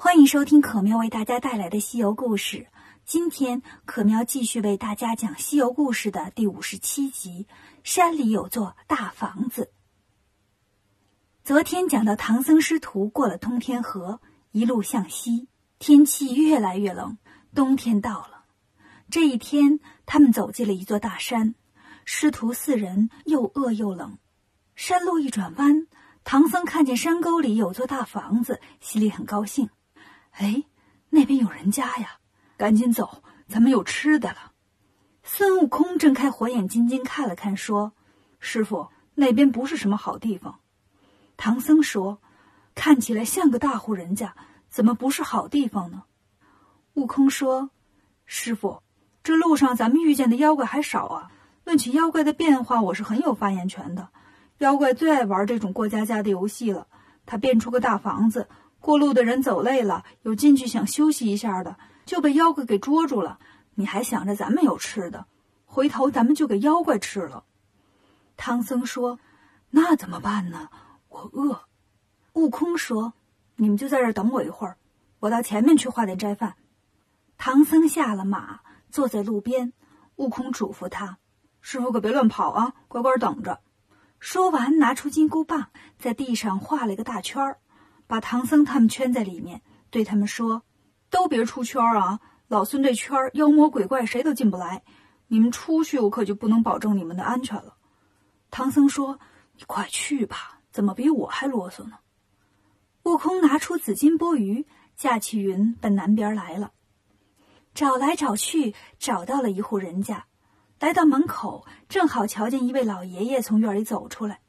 欢迎收听可喵为大家带来的西游故事。今天可喵继续为大家讲西游故事的第五十七集《山里有座大房子》。昨天讲到唐僧师徒过了通天河，一路向西，天气越来越冷，冬天到了。这一天，他们走进了一座大山，师徒四人又饿又冷。山路一转弯，唐僧看见山沟里有座大房子，心里很高兴。哎，那边有人家呀，赶紧走，咱们有吃的了。孙悟空睁开火眼金睛看了看，说：“师傅，那边不是什么好地方。”唐僧说：“看起来像个大户人家，怎么不是好地方呢？”悟空说：“师傅，这路上咱们遇见的妖怪还少啊。论起妖怪的变化，我是很有发言权的。妖怪最爱玩这种过家家的游戏了。他变出个大房子。”过路的人走累了，有进去想休息一下的，就被妖怪给捉住了。你还想着咱们有吃的，回头咱们就给妖怪吃了。唐僧说：“那怎么办呢？我饿。”悟空说：“你们就在这儿等我一会儿，我到前面去化点斋饭。”唐僧下了马，坐在路边。悟空嘱咐他：“师傅可别乱跑啊，乖乖等着。”说完，拿出金箍棒，在地上画了一个大圈儿。把唐僧他们圈在里面，对他们说：“都别出圈啊！老孙这圈妖魔鬼怪谁都进不来。你们出去，我可就不能保证你们的安全了。”唐僧说：“你快去吧，怎么比我还啰嗦呢？”悟空拿出紫金钵盂，驾起云奔南边来了。找来找去，找到了一户人家，来到门口，正好瞧见一位老爷爷从院里走出来。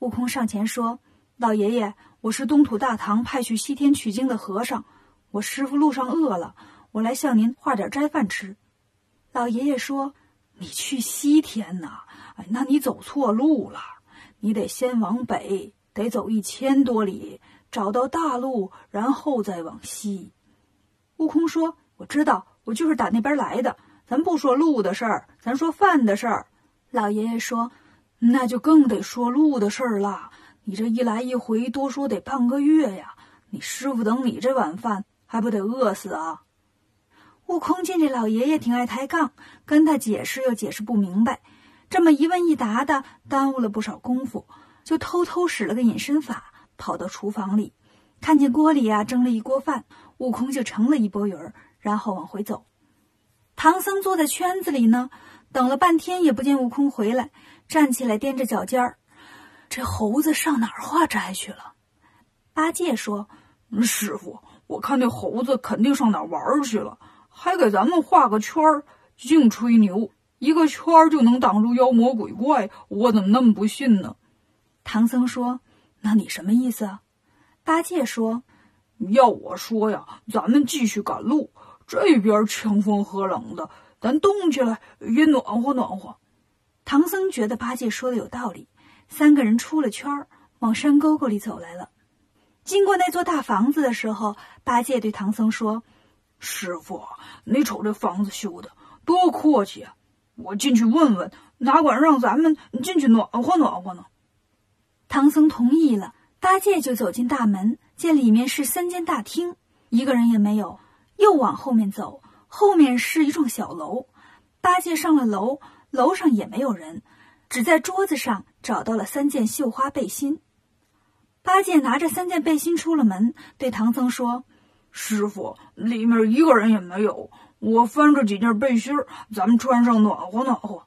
悟空上前说：“老爷爷。”我是东土大唐派去西天取经的和尚，我师傅路上饿了，我来向您化点斋饭吃。老爷爷说：“你去西天呐？哎，那你走错路了，你得先往北，得走一千多里，找到大路，然后再往西。”悟空说：“我知道，我就是打那边来的。咱不说路的事儿，咱说饭的事儿。”老爷爷说：“那就更得说路的事儿了。”你这一来一回，多说得半个月呀！你师傅等你这碗饭，还不得饿死啊？悟空见这老爷爷挺爱抬杠，跟他解释又解释不明白，这么一问一答的，耽误了不少功夫，就偷偷使了个隐身法，跑到厨房里，看见锅里呀蒸了一锅饭，悟空就盛了一钵鱼儿，然后往回走。唐僧坐在圈子里呢，等了半天也不见悟空回来，站起来踮着脚尖儿。这猴子上哪儿化斋去了？八戒说：“师傅，我看那猴子肯定上哪儿玩去了，还给咱们画个圈儿，净吹牛，一个圈儿就能挡住妖魔鬼怪，我怎么那么不信呢？”唐僧说：“那你什么意思？”八戒说：“要我说呀，咱们继续赶路，这边强风和冷的，咱动起来也暖和暖和。”唐僧觉得八戒说的有道理。三个人出了圈儿，往山沟沟里走来了。经过那座大房子的时候，八戒对唐僧说：“师傅，你瞅这房子修的多阔气啊！我进去问问，哪管让咱们进去暖和暖和呢？”唐僧同意了。八戒就走进大门，见里面是三间大厅，一个人也没有。又往后面走，后面是一幢小楼。八戒上了楼，楼上也没有人。只在桌子上找到了三件绣花背心。八戒拿着三件背心出了门，对唐僧说：“师傅，里面一个人也没有。我翻着几件背心咱们穿上暖和暖和。”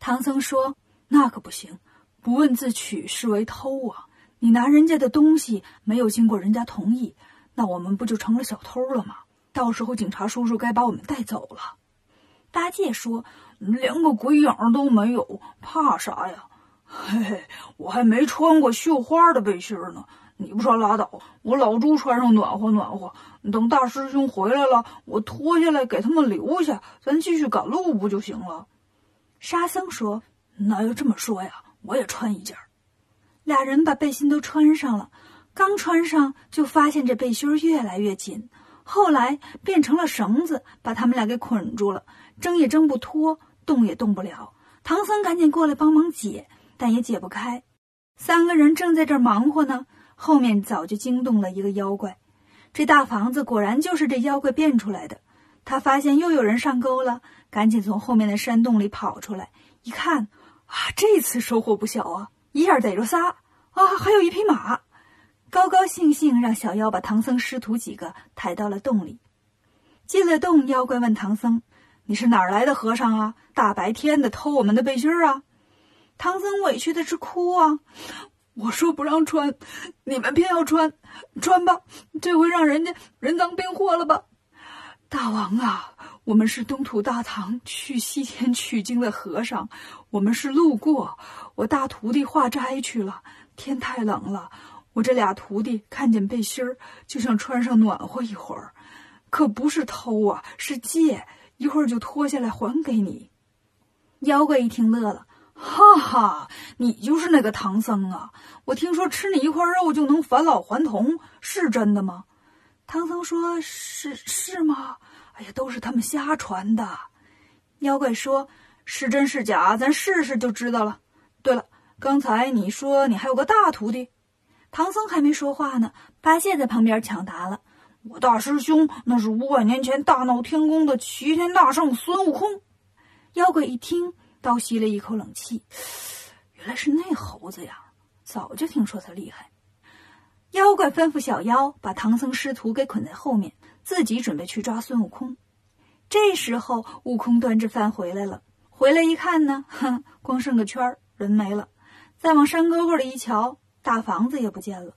唐僧说：“那可不行，不问自取是为偷啊！你拿人家的东西没有经过人家同意，那我们不就成了小偷了吗？到时候警察叔叔该把我们带走了。”八戒说。连个鬼影都没有，怕啥呀？嘿嘿，我还没穿过绣花的背心呢。你不穿拉倒，我老朱穿上暖和暖和。等大师兄回来了，我脱下来给他们留下，咱继续赶路不就行了？沙僧说：“那要这么说呀，我也穿一件。”俩人把背心都穿上了，刚穿上就发现这背心越来越紧，后来变成了绳子，把他们俩给捆住了，挣也挣不脱。动也动不了，唐僧赶紧过来帮忙解，但也解不开。三个人正在这儿忙活呢，后面早就惊动了一个妖怪。这大房子果然就是这妖怪变出来的。他发现又有人上钩了，赶紧从后面的山洞里跑出来，一看，啊，这次收获不小啊！一下逮着仨啊，还有一匹马，高高兴兴让小妖把唐僧师徒几个抬到了洞里。进了洞，妖怪问唐僧：“你是哪儿来的和尚啊？大白天的偷我们的背心儿啊？”唐僧委屈的直哭啊！我说不让穿，你们偏要穿，穿吧，这回让人家人赃并获了吧。大王啊，我们是东土大唐去西天取经的和尚，我们是路过。我大徒弟化斋去了，天太冷了，我这俩徒弟看见背心儿就想穿上暖和一会儿，可不是偷啊，是借，一会儿就脱下来还给你。妖怪一听乐了，哈哈，你就是那个唐僧啊！我听说吃你一块肉就能返老还童，是真的吗？唐僧说：“是是吗？哎呀，都是他们瞎传的。”妖怪说：“是真是假，咱试试就知道了。”对了，刚才你说你还有个大徒弟，唐僧还没说话呢，八戒在旁边抢答了：“我大师兄那是五百年前大闹天宫的齐天大圣孙悟空。”妖怪一听，倒吸了一口冷气：“原来是那猴子呀！早就听说他厉害。”妖怪吩咐小妖把唐僧师徒给捆在后面，自己准备去抓孙悟空。这时候，悟空端着饭回来了。回来一看呢，哼，光剩个圈儿，人没了。再往山沟沟里一瞧，大房子也不见了。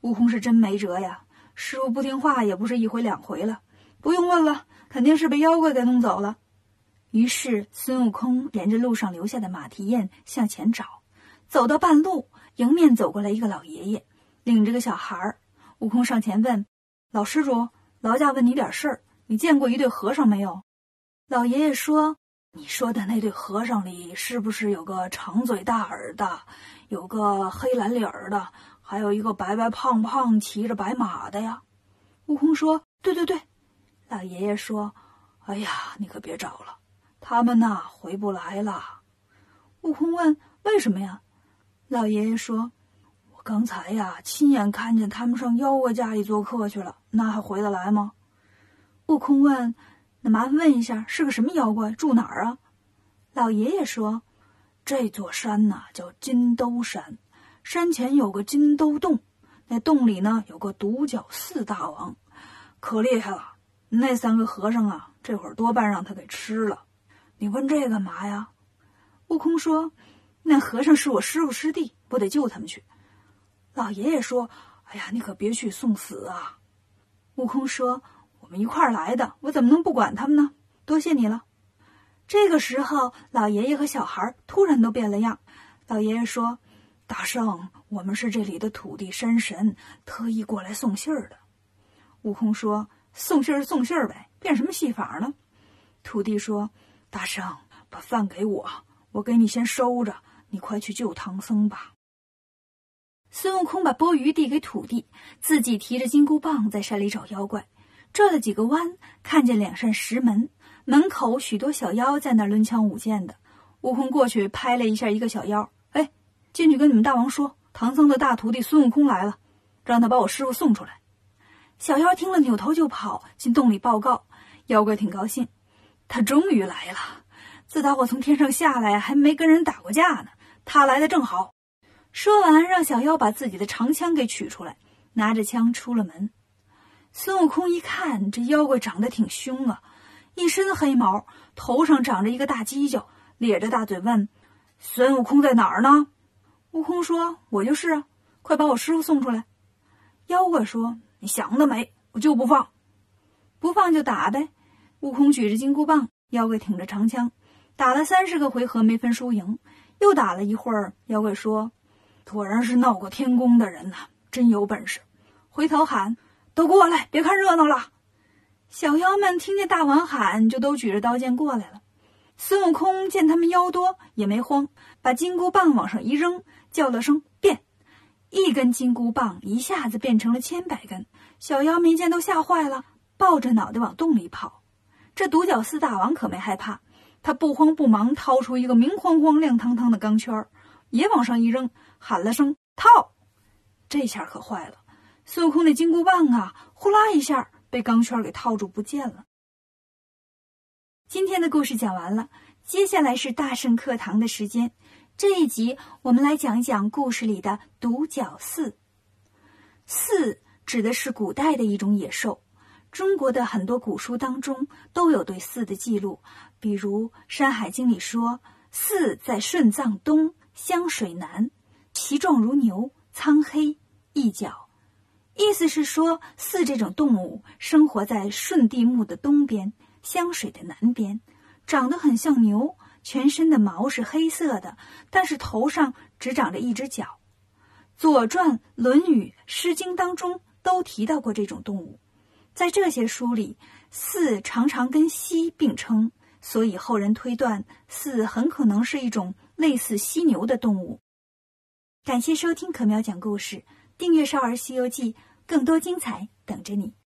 悟空是真没辙呀，师傅不听话也不是一回两回了。不用问了，肯定是被妖怪给弄走了。于是，孙悟空沿着路上留下的马蹄印向前找，走到半路，迎面走过来一个老爷爷。领着个小孩儿，悟空上前问：“老施主，劳驾问你点事儿。你见过一对和尚没有？”老爷爷说：“你说的那对和尚里，是不是有个长嘴大耳的，有个黑蓝脸儿的，还有一个白白胖胖骑着白马的呀？”悟空说：“对对对。”老爷爷说：“哎呀，你可别找了，他们呐回不来了。”悟空问：“为什么呀？”老爷爷说。我刚才呀，亲眼看见他们上妖怪家里做客去了，那还回得来吗？悟空问：“那麻烦问一下，是个什么妖怪？住哪儿啊？”老爷爷说：“这座山呐，叫金兜山，山前有个金兜洞，那洞里呢有个独角四大王，可厉害了。那三个和尚啊，这会儿多半让他给吃了。你问这干嘛呀？”悟空说：“那和尚是我师傅师弟，我得救他们去。”老爷爷说：“哎呀，你可别去送死啊！”悟空说：“我们一块儿来的，我怎么能不管他们呢？多谢你了。”这个时候，老爷爷和小孩突然都变了样。老爷爷说：“大圣，我们是这里的土地山神，特意过来送信儿的。”悟空说：“送信儿送信儿呗，变什么戏法呢？”土地说：“大圣，把饭给我，我给你先收着，你快去救唐僧吧。”孙悟空把钵盂递给土地，自己提着金箍棒在山里找妖怪。转了几个弯，看见两扇石门，门口许多小妖在那抡枪舞剑的。悟空过去拍了一下一个小妖，哎，进去跟你们大王说，唐僧的大徒弟孙悟空来了，让他把我师傅送出来。小妖听了，扭头就跑进洞里报告。妖怪挺高兴，他终于来了。自打我从天上下来，还没跟人打过架呢，他来的正好。说完，让小妖把自己的长枪给取出来，拿着枪出了门。孙悟空一看，这妖怪长得挺凶啊，一身黑毛，头上长着一个大犄角，咧着大嘴问：“孙悟空在哪儿呢？”悟空说：“我就是啊，快把我师傅送出来。”妖怪说：“你想得美，我就不放，不放就打呗。”悟空举着金箍棒，妖怪挺着长枪，打了三十个回合没分输赢，又打了一会儿，妖怪说。果然是闹过天宫的人呐，真有本事！回头喊：“都过来，别看热闹了。”小妖们听见大王喊，就都举着刀剑过来了。孙悟空见他们妖多，也没慌，把金箍棒往上一扔，叫了声“变”，一根金箍棒一下子变成了千百根。小妖们见都吓坏了，抱着脑袋往洞里跑。这独角四大王可没害怕，他不慌不忙掏出一个明晃晃、亮堂堂的钢圈，也往上一扔。喊了声“套”，这下可坏了。孙悟空的金箍棒啊，呼啦一下被钢圈给套住不见了。今天的故事讲完了，接下来是大圣课堂的时间。这一集我们来讲一讲故事里的独角四。四指的是古代的一种野兽，中国的很多古书当中都有对四的记录，比如《山海经》里说：“四在顺藏东，湘水南，其状如牛，苍黑，一角。”意思是说，四这种动物生活在顺地木的东边，湘水的南边，长得很像牛，全身的毛是黑色的，但是头上只长着一只角。《左传》《论语》《诗经》当中都提到过这种动物，在这些书里，四常常跟犀并称，所以后人推断四很可能是一种类似犀牛的动物。感谢收听可喵讲故事，订阅《少儿西游记》。更多精彩等着你。